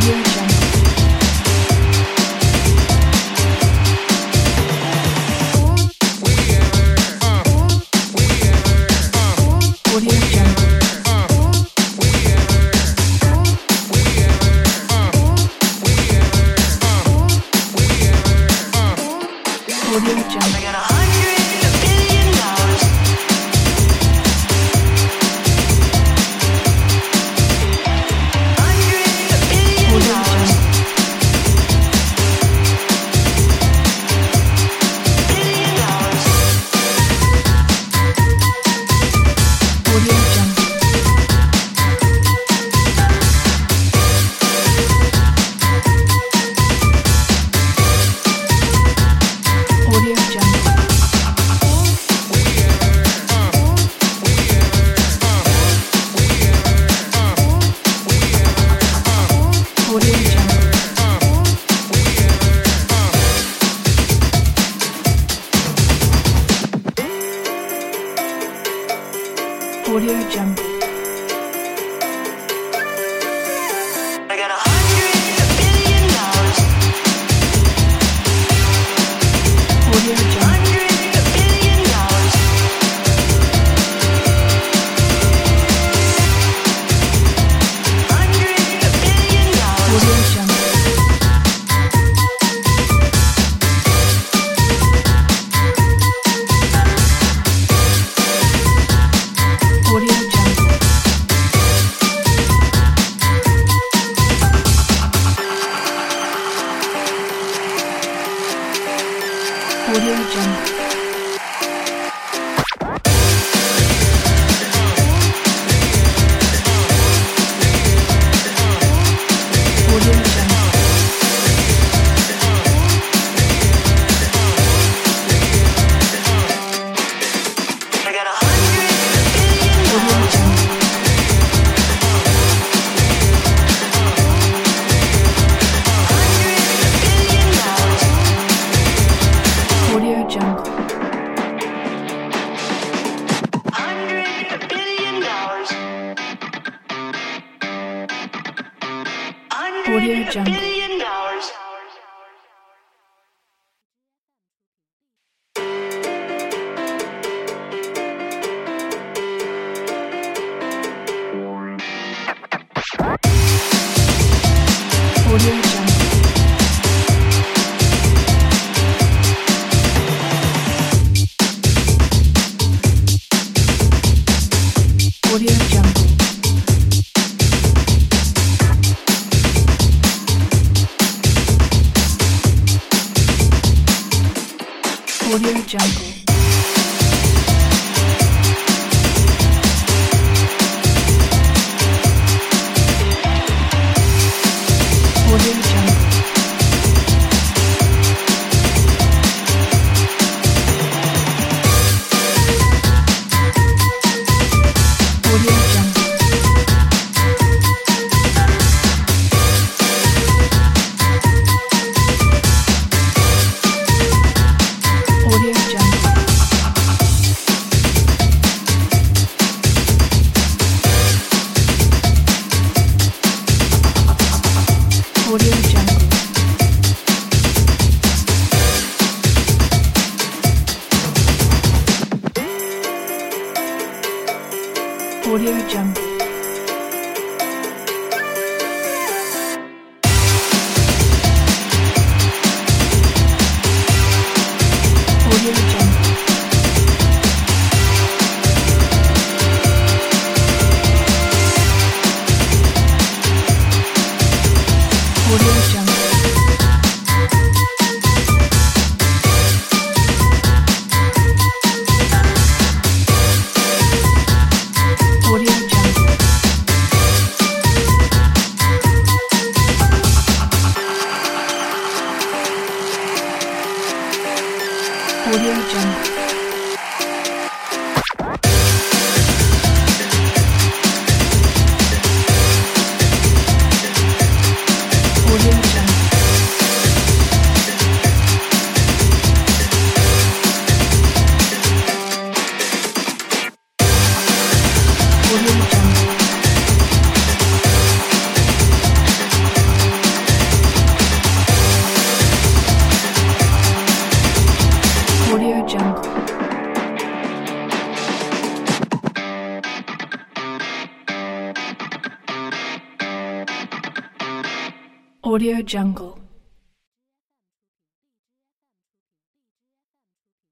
Audio Jungle. Audio Jungle. virgin. Audio Jungle. jungle. Audio Jungle. Audio Jungle.